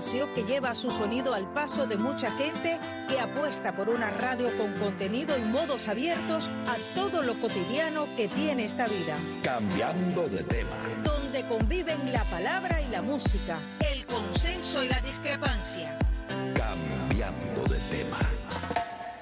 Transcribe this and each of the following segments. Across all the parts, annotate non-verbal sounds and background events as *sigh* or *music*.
espacio que lleva su sonido al paso de mucha gente que apuesta por una radio con contenido y modos abiertos a todo lo cotidiano que tiene esta vida. Cambiando de tema. Donde conviven la palabra y la música, el consenso y la discrepancia. Cambiando de tema.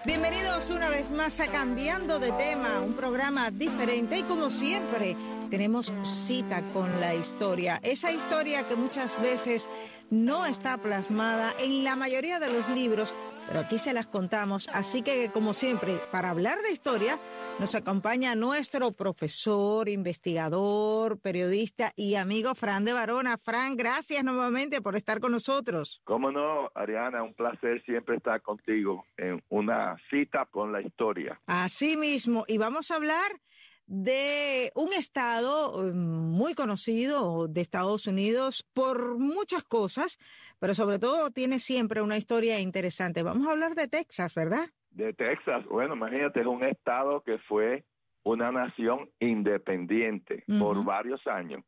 Bienvenidos una vez más a Cambiando de tema, un programa diferente y como siempre tenemos cita con la historia. Esa historia que muchas veces no está plasmada en la mayoría de los libros, pero aquí se las contamos. Así que, como siempre, para hablar de historia, nos acompaña nuestro profesor, investigador, periodista y amigo Fran de Barona. Fran, gracias nuevamente por estar con nosotros. Cómo no, Ariana, un placer siempre estar contigo en una cita con la historia. Así mismo, y vamos a hablar de un estado eh, muy conocido de Estados Unidos por muchas cosas, pero sobre todo tiene siempre una historia interesante. Vamos a hablar de Texas, ¿verdad? De Texas, bueno, imagínate, es un estado que fue una nación independiente por varios años,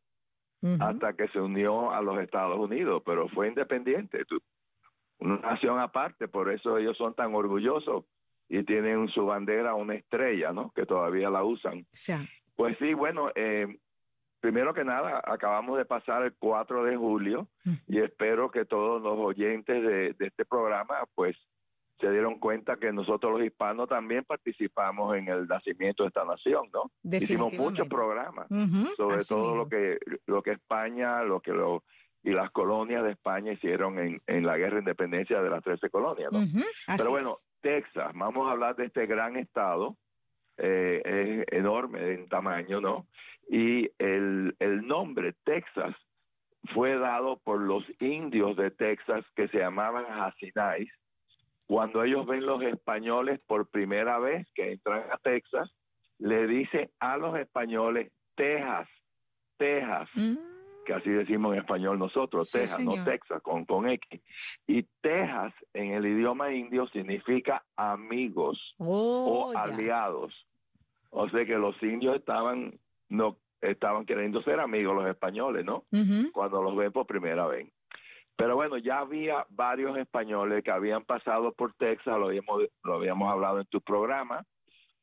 hasta que se unió a los Estados Unidos, pero fue independiente, una nación aparte, por eso ellos son tan orgullosos y tienen su bandera una estrella, ¿no? Que todavía la usan. Sí. Pues sí, bueno, eh, primero que nada, acabamos de pasar el 4 de julio y espero que todos los oyentes de, este programa, pues, se dieron cuenta que nosotros los hispanos también participamos en el nacimiento de esta nación, ¿no? Hicimos muchos programas, sobre todo lo que lo que España, lo que lo y las colonias de España hicieron en, en la guerra de independencia de las 13 colonias. ¿no? Pero bueno, Texas, vamos a hablar de este gran estado, eh, es enorme en tamaño, ¿no? Y el, el nombre Texas fue dado por los indios de Texas que se llamaban Hasinais. Cuando ellos ven los españoles por primera vez que entran a Texas, le dicen a los españoles Texas, Texas. Mm que así decimos en español nosotros, Texas, no Texas, con, con X. Y Texas en el idioma indio significa amigos oh, o aliados. O sea que los indios estaban, no, estaban queriendo ser amigos los españoles, ¿no? Cuando los ven por primera vez. Pero bueno, ya había varios españoles que habían pasado por Texas, lo habíamos, lo habíamos hablado en tu programa.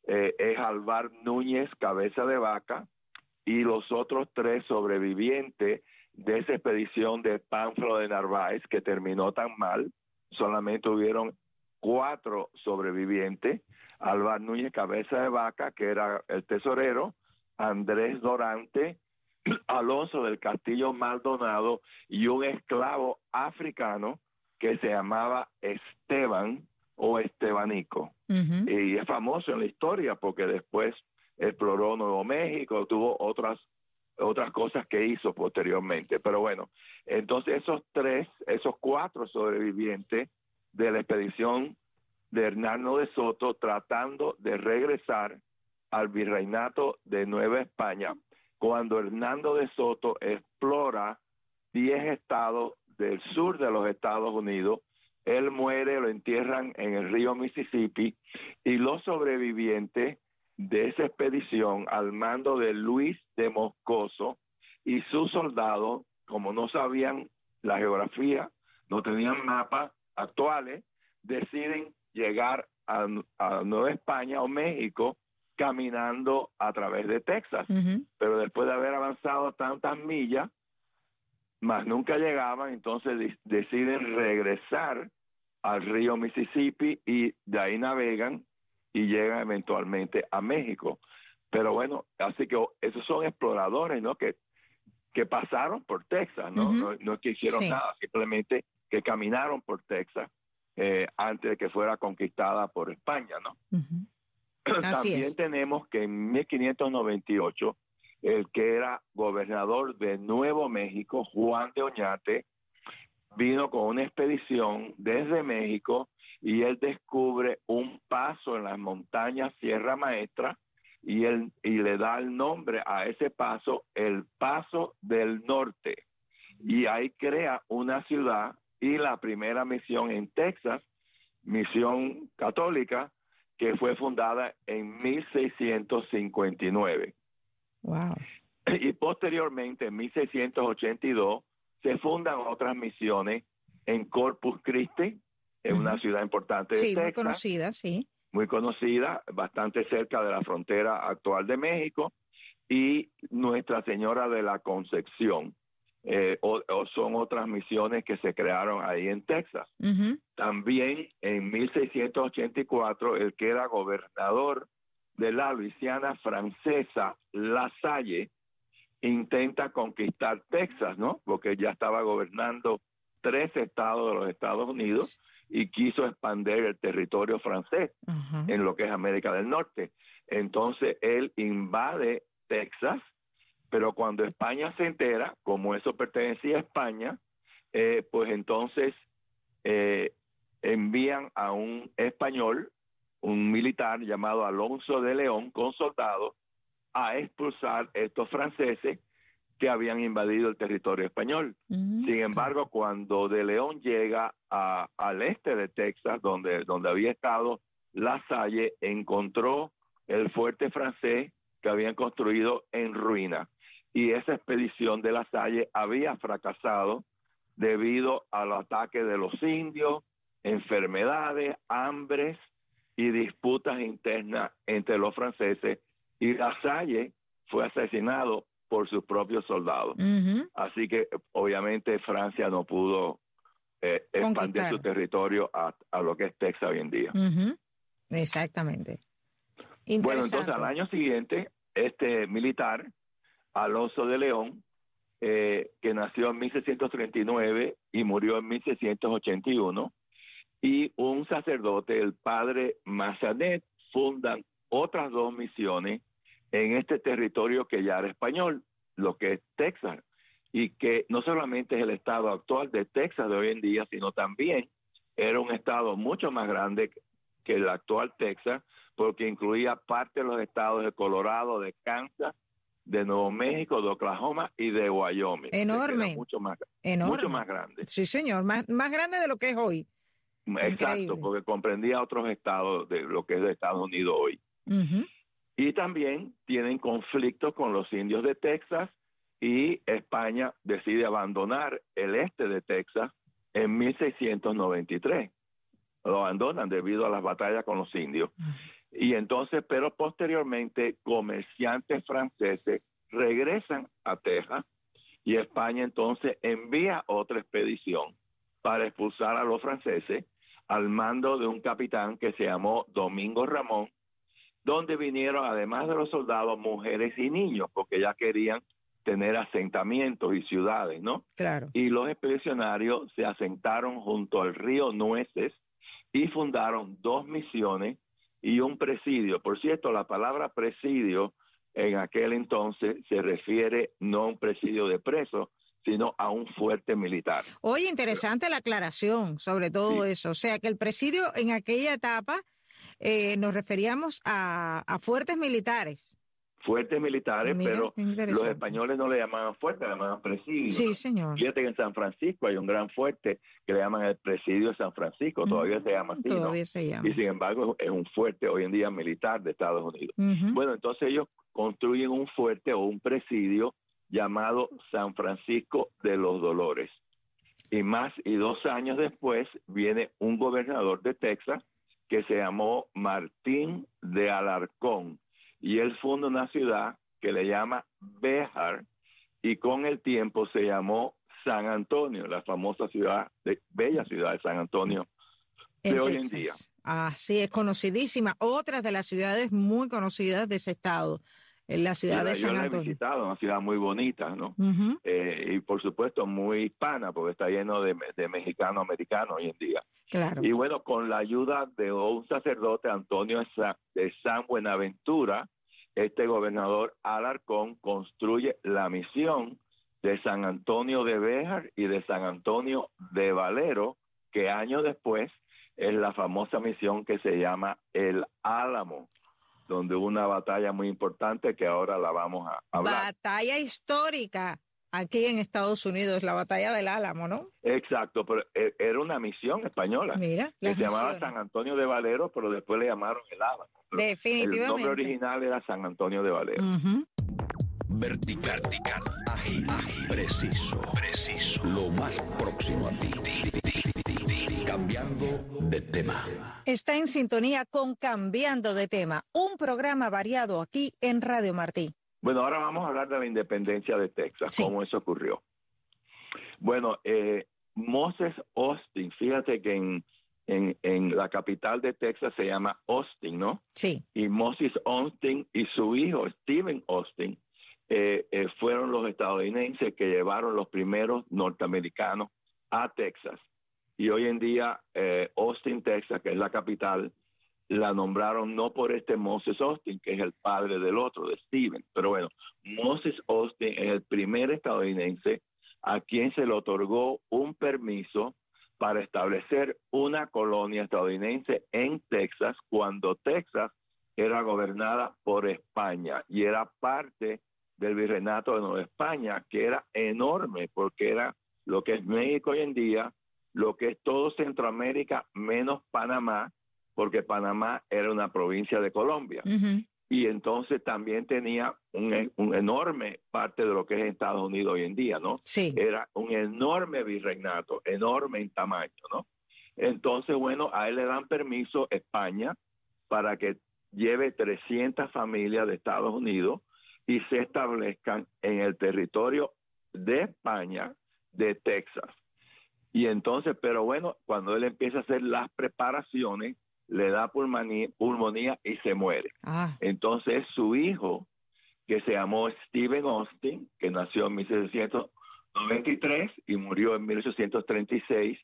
Eh, es Alvar Núñez, cabeza de vaca, y los otros tres sobrevivientes de esa expedición de Pánfilo de Narváez que terminó tan mal, solamente hubieron cuatro sobrevivientes, Álvaro Núñez Cabeza de Vaca, que era el tesorero, Andrés Dorante, *clears throat* Alonso del Castillo Maldonado y un esclavo africano que se llamaba Esteban o Estebanico. Y es famoso en la historia porque después exploró Nuevo México, tuvo otras otras cosas que hizo posteriormente. Pero bueno, entonces esos tres, esos cuatro sobrevivientes de la expedición de Hernando de Soto tratando de regresar al virreinato de Nueva España, cuando Hernando de Soto explora 10 estados del sur de los Estados Unidos, él muere, lo entierran en el río Mississippi y los sobrevivientes de esa expedición al mando de Luis de Moscoso y sus soldados, como no sabían la geografía, no tenían mapas actuales, deciden llegar a, Nueva España o México caminando a través de Texas. Pero después de haber avanzado tantas millas, más nunca llegaban, entonces deciden regresar al río Mississippi y de ahí navegan y llegan eventualmente a México. Pero bueno, así que esos son exploradores, ¿no? Que, que pasaron por Texas, ¿no? no, es que hicieron nada, simplemente que caminaron por Texas eh, antes de que fuera conquistada por España, ¿no? También tenemos que en 1598 el que era gobernador de Nuevo México, Juan de Oñate, vino con una expedición desde México y él descubre un paso en las montañas Sierra Maestra y él y le da el nombre a ese paso el Paso del Norte y ahí crea una ciudad y la primera misión en Texas, misión católica que fue fundada en 1659. Wow. Y posteriormente en 1682 se fundan otras misiones en Corpus Christi, en una ciudad importante de sí, Texas. muy conocida, sí. Muy conocida, bastante cerca de la frontera actual de México, y Nuestra Señora de la Concepción. Eh, o, son otras misiones que se crearon ahí en Texas. También en 1684, el que era gobernador de la Luisiana francesa, La Salle, intenta conquistar Texas, ¿no? Porque ya estaba gobernando tres estados de los Estados Unidos y quiso expandir el territorio francés en lo que es América del Norte. Entonces él invade Texas, pero cuando España se entera, como eso pertenecía a España, eh, pues entonces eh, envían a un español, un militar llamado Alonso de León, con soldados, a expulsar estos franceses que habían invadido el territorio español. Mm, Sin embargo, cuando de León llega al este de Texas, donde, donde había estado La Salle, encontró el fuerte francés que habían construido en ruina. Y esa expedición de La Salle había fracasado debido al ataque de los indios, enfermedades, hambres y disputas internas entre los franceses. Y La Salle fue asesinado por sus propios soldados. Así que obviamente Francia no pudo eh, expandir su territorio a, lo que es Texas hoy en día. Exactamente. Bueno, entonces al año siguiente, este militar, Alonso de León, eh, que nació en 1639 y murió en 1681, y un sacerdote, el padre Massanet, fundan otras dos misiones en este territorio que ya era español, lo que es Texas, y que no solamente es el estado actual de Texas de hoy en día, sino también era un estado mucho más grande que el actual Texas, porque incluía parte de los estados de Colorado, de Kansas, de Nuevo México, de Oklahoma y de Wyoming. Enorme. Mucho más, Enorme. mucho más grande. Sí, señor, más, más grande de lo que es hoy. Exacto, porque comprendía otros estados de lo que es de Estados Unidos hoy. Y también tienen conflictos con los indios de Texas y España decide abandonar el este de Texas en 1693. Lo abandonan debido a las batallas con los indios. Y entonces, pero posteriormente, comerciantes franceses regresan a Texas y España entonces envía otra expedición para expulsar a los franceses al mando de un capitán que se llamó Domingo Ramón donde vinieron, además de los soldados, mujeres y niños, porque ya querían tener asentamientos y ciudades, ¿no? Claro. Y los expedicionarios se asentaron junto al río Nueces y fundaron dos misiones y un presidio. Por cierto, la palabra presidio en aquel entonces se refiere no a un presidio de presos, sino a un fuerte militar. Oye, interesante la aclaración sobre todo eso. O sea, que el presidio en aquella etapa eh, nos referíamos a, fuertes militares. Fuertes militares, pero los españoles no le llamaban fuerte, le llamaban presidio. Sí, señor. Fíjate que en San Francisco hay un gran fuerte que le llaman el presidio de San Francisco, todavía se llama así. Todavía se llama. Y sin embargo es un fuerte hoy en día militar de Estados Unidos. Bueno, entonces ellos construyen un fuerte o un presidio llamado San Francisco de los Dolores. Y más y dos años después viene un gobernador de Texas que se llamó Martín de Alarcón y él funda una ciudad que le llama Béjar y con el tiempo se llamó San Antonio, la famosa ciudad, de, bella ciudad de San Antonio de hoy en día. Así es, conocidísima. Otras de las ciudades muy conocidas de ese estado en la ciudad de San Antonio. Yo la he visitado, una ciudad muy bonita, ¿no? Eh, y por supuesto muy hispana, porque está lleno de, de mexicanos americanos hoy en día. Claro. Y bueno, con la ayuda de un sacerdote, Antonio de San Buenaventura, este gobernador Alarcón construye la misión de San Antonio de Béjar y de San Antonio de Valero, que años después es la famosa misión que se llama el Álamo donde hubo una batalla muy importante que ahora la vamos a hablar. Batalla histórica aquí en Estados Unidos, la batalla del Álamo, ¿no? Exacto, pero e, era una misión española. Mira, que se llamaba San Antonio de Valero, pero después le llamaron el Álamo. Definitivamente. El nombre original era San Antonio de Valero. Vertical, Vertical, ágil, ágil, preciso, preciso, lo más próximo a ti. Berti, cambiando de tema. Está en sintonía con Cambiando de tema, un programa variado aquí en Radio Martí. Bueno, ahora vamos a hablar de la independencia de Texas, cómo eso ocurrió. Bueno, eh, Moses Austin, fíjate que en, en, en, la capital de Texas se llama Austin, ¿no? Sí. Y Moses Austin y su hijo Stephen Austin eh, eh, fueron los estadounidenses que llevaron los primeros norteamericanos a Texas. Y hoy en día eh, Austin, Texas, que es la capital, la nombraron no por este Moses Austin, que es el padre del otro, de Stephen, pero bueno, Moses Austin es el primer estadounidense a quien se le otorgó un permiso para establecer una colonia estadounidense en Texas cuando Texas era gobernada por España y era parte del virreinato de Nueva España, que era enorme porque era lo que es México hoy en día, lo que es todo Centroamérica menos Panamá, porque Panamá era una provincia de Colombia. Y entonces también tenía un, un, enorme parte de lo que es Estados Unidos hoy en día, ¿no? Sí. Era un enorme virreinato, enorme en tamaño, ¿no? Entonces, bueno, a él le dan permiso España para que lleve 300 familias de Estados Unidos y se establezcan en el territorio de España, de Texas. Y entonces, pero bueno, cuando él empieza a hacer las preparaciones, le da pulmonía, pulmonía y se muere. Ah. Entonces, su hijo, que se llamó Stephen Austin, que nació en 1793 y murió en 1836,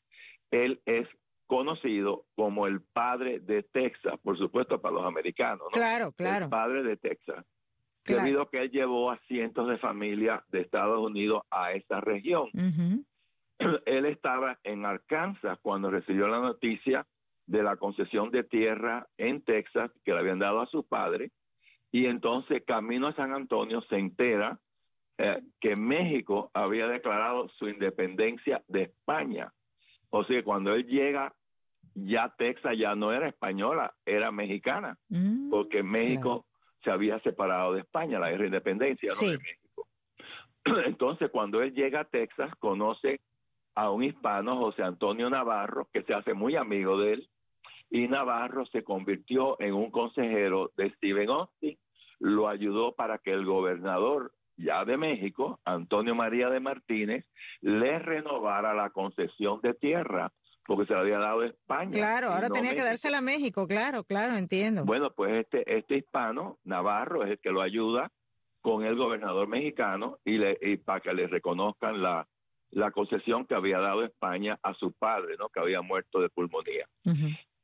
él es conocido como el padre de Texas, por supuesto para los americanos, ¿no? Claro, claro. El padre de Texas. Claro. Debido a que él llevó a cientos de familias de Estados Unidos a esa región. *clears throat* Él estaba en Arkansas cuando recibió la noticia de la concesión de tierra en Texas que le habían dado a su padre y entonces camino a San Antonio se entera eh, que México había declarado su independencia de España. O sea, cuando él llega, ya Texas ya no era española, era mexicana, Mm, porque México se había separado de España, la guerra de independencia ¿no? Sí. de México. *clears throat* Entonces, cuando él llega a Texas, conoce a un hispano, José Antonio Navarro, que se hace muy amigo de él, y Navarro se convirtió en un consejero de Stephen Austin, lo ayudó para que el gobernador ya de México, Antonio María de Martínez, le renovara la concesión de tierra, porque se la había dado España. Claro, ahora no tenía que dársela a México, claro, claro, entiendo. Bueno, pues este, este hispano, Navarro, es el que lo ayuda con el gobernador mexicano y, le, y para que le reconozcan la, la concesión que había dado España a su padre, ¿no? que había muerto de pulmonía.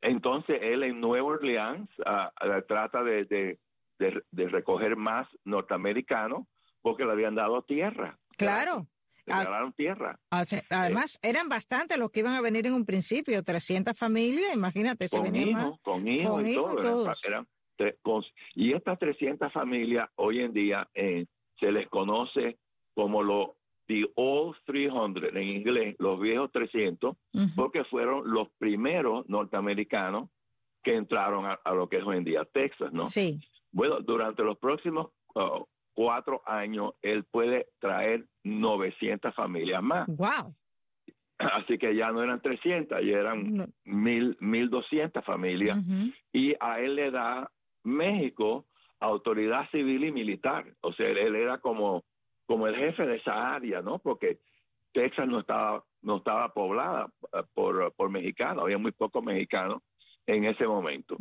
Entonces él en Nueva Orleans ah, ah, trata de, de, de- de recoger más norteamericanos porque le habían dado tierra. Claro. Le Ah. regalaron tierra. Sea, Además, eran bastantes los que iban a venir en un principio, 300 familias, imagínate, se con venían más. hijos, con hijos con y hijos y todo. eran- todos. eran tre- con- y estas 300 familias hoy en día eh, se les conoce como los the old 300 en inglés, los viejos 300, Ujú. porque fueron los primeros norteamericanos que entraron a, a lo que es hoy en día Texas, ¿no? Sí, Bueno, durante los próximos uh, cuatro años, él puede traer 900 familias más. wow. Así que ya no eran 300, ya eran No. mil, 1200 familias. Y a él le da México autoridad civil y militar. O sea, él era como, como el jefe de esa área, ¿no? Porque Texas no estaba, no estaba poblada eh, por, por mexicanos, había muy pocos mexicanos en ese momento.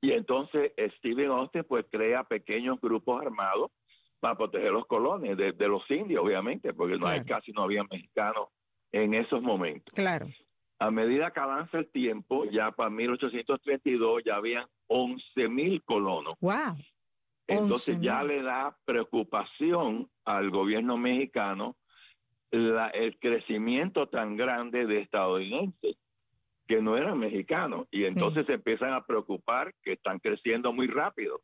Y entonces eh, Stephen Austin pues crea pequeños grupos armados para proteger los colones de, de los indios, obviamente, porque no hay casi no había mexicanos en esos momentos. Claro. A medida que avanza el tiempo, ya para 1832 ya habían 11 mil colonos. Wow. Entonces 11.000. ya le da preocupación al gobierno mexicano la- el crecimiento tan grande de estadounidenses que no eran mexicanos y entonces se empiezan a preocupar que están creciendo muy rápido.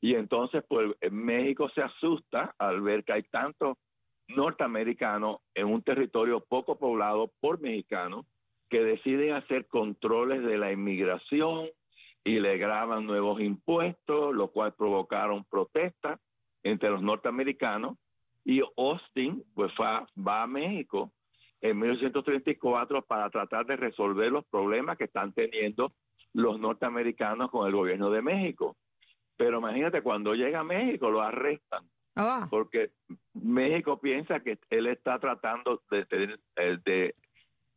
Y entonces pues México se asusta al ver que hay tantos norteamericanos en un territorio poco poblado por mexicanos que deciden hacer controles de la inmigración y le graban nuevos impuestos, lo cual provocaron protestas entre los norteamericanos y Austin pues va, va a México en 1834 para tratar de resolver los problemas que están teniendo los norteamericanos con el gobierno de México. Pero imagínate, cuando llega a México lo arrestan. Ah. Porque México piensa que él está tratando de tener, eh, de,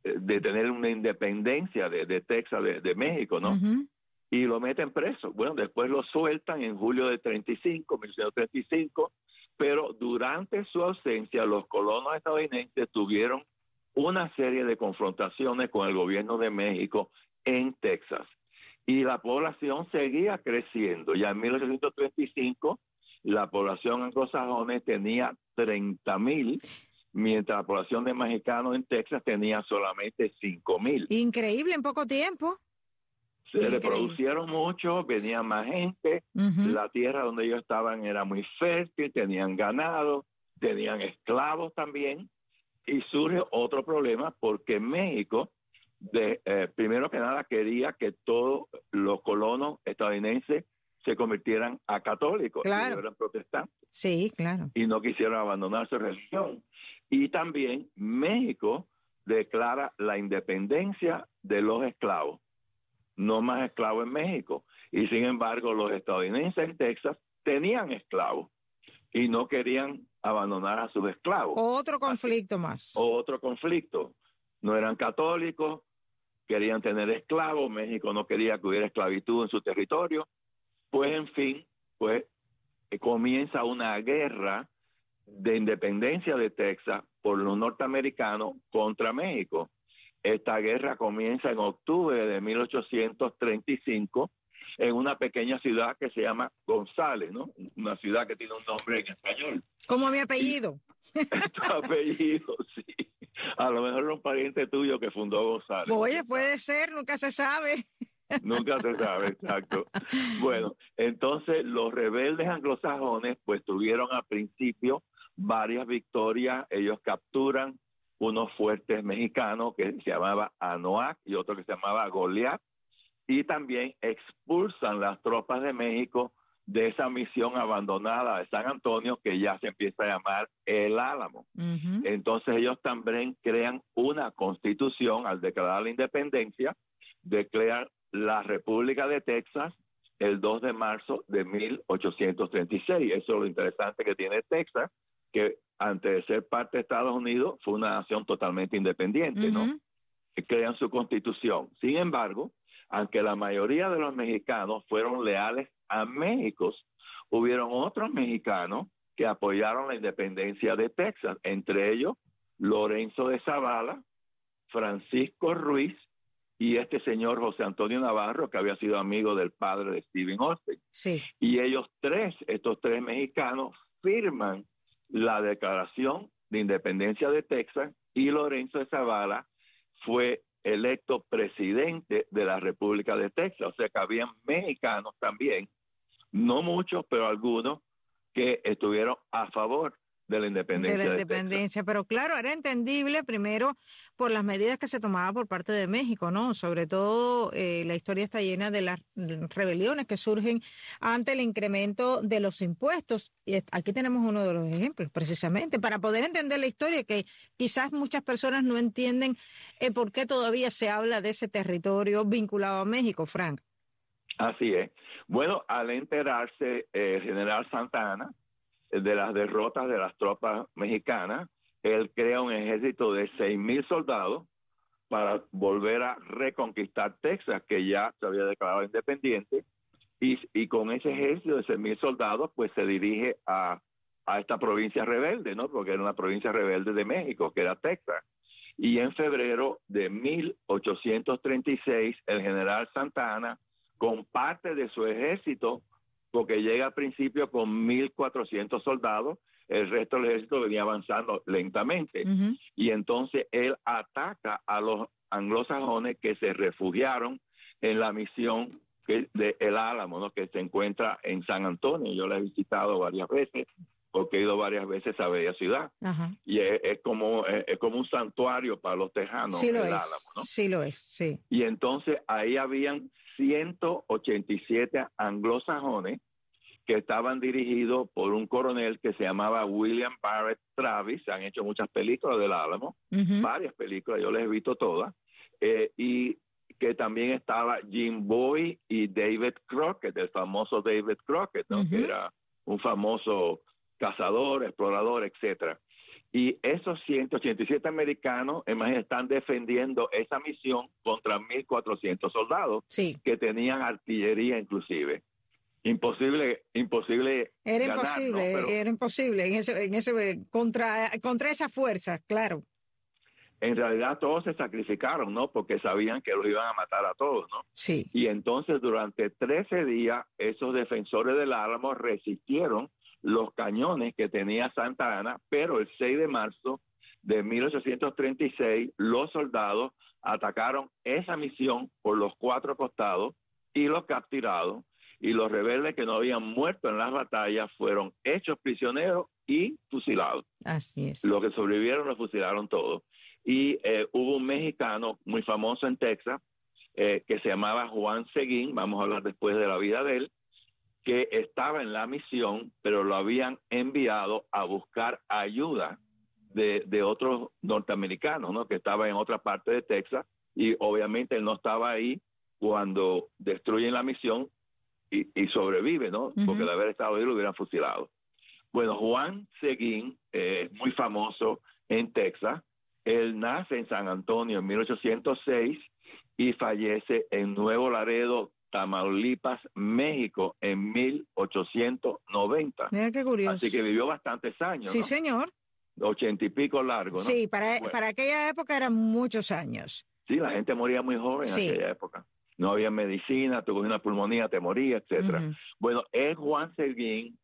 de tener una independencia de, Texas, de, México, ¿no? Y lo meten preso. Bueno, después lo sueltan en julio de 35, 1935, pero durante su ausencia los colonos estadounidenses tuvieron una serie de confrontaciones con el gobierno de México en Texas. Y la población seguía creciendo. Ya en 1835 la población anglosajona tenía 30 mil, mientras la población de mexicanos en Texas tenía solamente 5 mil. Increíble en poco tiempo. Se reproducieron mucho, venía más gente, la tierra donde ellos estaban era muy fértil, tenían ganado, tenían esclavos también, y surge otro problema porque México, de, eh, primero que nada, quería que todos los colonos estadounidenses se convirtieran a católicos, claro. eran protestantes. Sí, claro. Y no quisieron abandonar su religión. Y también México declara la independencia de los esclavos. No más esclavos en México. Y sin embargo, los estadounidenses en Texas tenían esclavos y no querían abandonar a sus esclavos. Otro conflicto más. Otro conflicto. No eran católicos, querían tener esclavos, México no quería que hubiera esclavitud en su territorio. Pues en fin, pues eh, comienza una guerra de independencia de Texas por los norteamericanos contra México. Esta guerra comienza en octubre de 1835 en una pequeña ciudad que se llama González, ¿no? Una ciudad que tiene un nombre en español. Como mi apellido. *laughs* tu apellido, sí. A lo mejor era un pariente tuyo que fundó González. Oye, puede ser, nunca se sabe. *laughs* Nunca se sabe, exacto. Bueno, entonces los rebeldes anglosajones pues tuvieron al principio varias victorias, ellos capturan unos fuertes mexicanos que se llamaba Anoac y otro que se llamaba Goliat y también expulsan las tropas de México de esa misión abandonada de San Antonio que ya se empieza a llamar el Álamo. Entonces ellos también crean una constitución al declarar la independencia, declaran la República de Texas el 2 de marzo de 1836. Eso es lo interesante que tiene Texas, que antes de ser parte de Estados Unidos fue una nación totalmente independiente, ¿no? crean su constitución. Sin embargo, aunque la mayoría de los mexicanos fueron leales a México, hubieron otros mexicanos que apoyaron la independencia de Texas, entre ellos Lorenzo de Zavala, Francisco Ruiz y este señor José Antonio Navarro, que había sido amigo del padre de Stephen Austin. Sí. Y ellos tres, estos tres mexicanos, firman la declaración de independencia de Texas y Lorenzo de Zavala fue electo presidente de la República de Texas. O sea que habían mexicanos también, no muchos, pero algunos, que estuvieron a favor de la independencia. De la independencia, pero claro, era entendible primero por las medidas que se tomaban por parte de México, ¿no? Sobre todo eh, la historia está llena de las rebeliones que surgen ante el incremento de los impuestos. Y aquí tenemos uno de los ejemplos, precisamente, para poder entender la historia, que quizás muchas personas no entienden eh, por qué todavía se habla de ese territorio vinculado a México, Frank. Así es. Bueno, al enterarse eh, general Santa Ana, de las derrotas de las tropas mexicanas, él crea un ejército de seis mil soldados para volver a reconquistar Texas, que ya se había declarado independiente, y, y con ese ejército de seis mil soldados, pues se dirige a, a esta provincia rebelde, ¿no? Porque era una provincia rebelde de México, que era Texas. Y en febrero de 1836, el general Santa Ana, con parte de su ejército, porque llega al principio con 1.400 soldados, el resto del ejército venía avanzando lentamente. Y entonces él ataca a los anglosajones que se refugiaron en la misión de El Álamo, ¿no? que se encuentra en San Antonio. Yo la he visitado varias veces porque he ido varias veces a Bella Ciudad. Y es, como, es, como un santuario para los tejanos, sí el Álamo. ¿no? Sí lo es, sí. Y entonces ahí habían 187 anglosajones que estaban dirigidos por un coronel que se llamaba William Barrett Travis. Se han hecho muchas películas del Álamo, varias películas, yo les he visto todas. Eh, y que también estaba Jim Boy y David Crockett, el famoso David Crockett, que era un famoso cazador, explorador, etcétera. Y esos 187 americanos, están defendiendo esa misión contra 1.400 soldados que tenían artillería inclusive. Imposible imposible era imposible era imposible en ese, en ese contra contra esa fuerza claro. En realidad todos se sacrificaron no porque sabían que los iban a matar a todos no sí. Y entonces durante 13 días esos defensores del Álamo resistieron los cañones que tenía Santa Ana pero el 6 de marzo de 1836 los soldados atacaron esa misión por los cuatro costados y los capturados y los rebeldes que no habían muerto en las batallas fueron hechos prisioneros y fusilados. Así es. Los que sobrevivieron los fusilaron todos. Y eh, hubo un mexicano muy famoso en Texas eh, que se llamaba Juan Seguín, vamos a hablar después de la vida de él, que estaba en la misión, pero lo habían enviado a buscar ayuda de, de otros norteamericanos, ¿no? Que estaba en otra parte de Texas y obviamente él no estaba ahí cuando destruyen la misión y, sobrevive, ¿no? Porque de haber estado ahí lo hubieran fusilado. Bueno, Juan Seguín, eh, muy famoso en Texas, él nace en San Antonio en 1806 y fallece en Nuevo Laredo, Tamaulipas, México, en 1890. Mira qué curioso. Así que vivió bastantes años. Sí, señor. Ochenta y pico largo, ¿no? Sí, para, para aquella época eran muchos años. Sí, la gente moría muy joven en aquella época no había medicina, tuvo una pulmonía, te moría, etcétera. Bueno, el Juan Seguín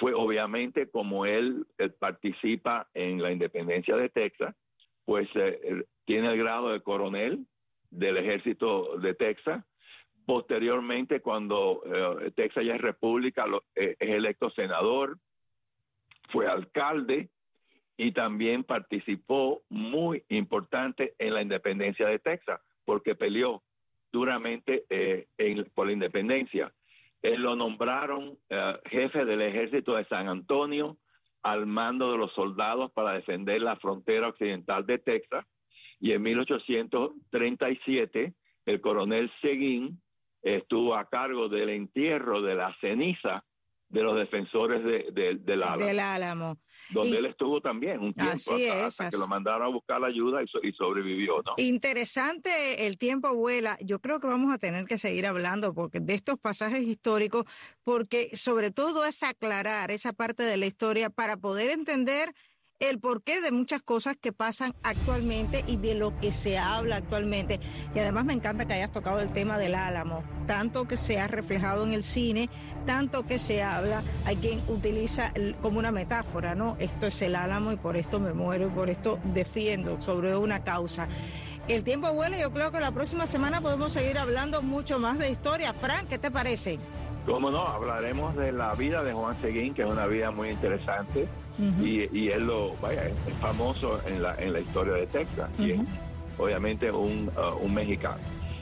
fue obviamente como él, participa en la independencia de Texas, pues eh, tiene el grado de coronel del ejército de Texas. Posteriormente, cuando eh, Texas ya es república, eh, es electo senador, fue alcalde y también participó muy importante en la independencia de Texas, porque peleó duramente eh, por la independencia. Lo nombraron jefe del ejército de San Antonio al mando de los soldados para defender la frontera occidental de Texas y en 1837 el coronel Seguín estuvo a cargo del entierro de la ceniza de los defensores de, del Álamo. Del Álamo. Donde él estuvo también un tiempo hasta, que lo mandaron a buscar la ayuda y, sobrevivió, ¿no? Interesante el tiempo vuela. Yo creo que vamos a tener que seguir hablando porque de estos pasajes históricos, porque sobre todo es aclarar esa parte de la historia para poder entender el porqué de muchas cosas que pasan actualmente y de lo que se habla actualmente. Y además me encanta que hayas tocado el tema del álamo, tanto que se ha reflejado en el cine, tanto que se habla, hay quien utiliza como una metáfora, ¿no? Esto es el álamo y por esto me muero y por esto defiendo sobre una causa. El tiempo vuela y yo creo que la próxima semana podemos seguir hablando mucho más de historia. Frank, ¿qué te parece? Cómo no, hablaremos de la vida de Juan Seguín, que es una vida muy interesante y, y, él lo, vaya, es famoso en la, en la historia de Texas y es obviamente un, uh, un mexicano.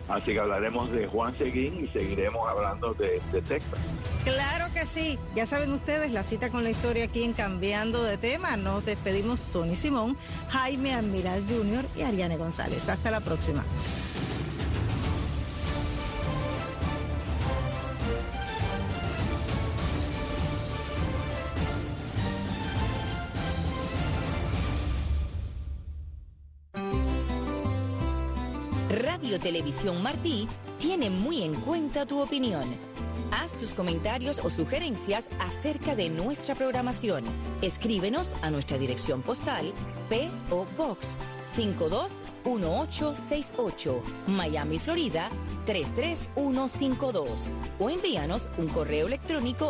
Así que hablaremos de Juan Seguín y seguiremos hablando de, de, Texas. Claro que sí. Ya saben ustedes, la cita con la historia aquí en Cambiando de Tema. Nos despedimos Tony Simón, Jaime Admiral Jr. y Ariane González. Hasta la próxima. Televisión Martí tiene muy en cuenta tu opinión. Haz tus comentarios o sugerencias acerca de nuestra programación. Escríbenos a nuestra dirección postal P.O. Box 521868, Miami, Florida 33152 o envíanos un correo electrónico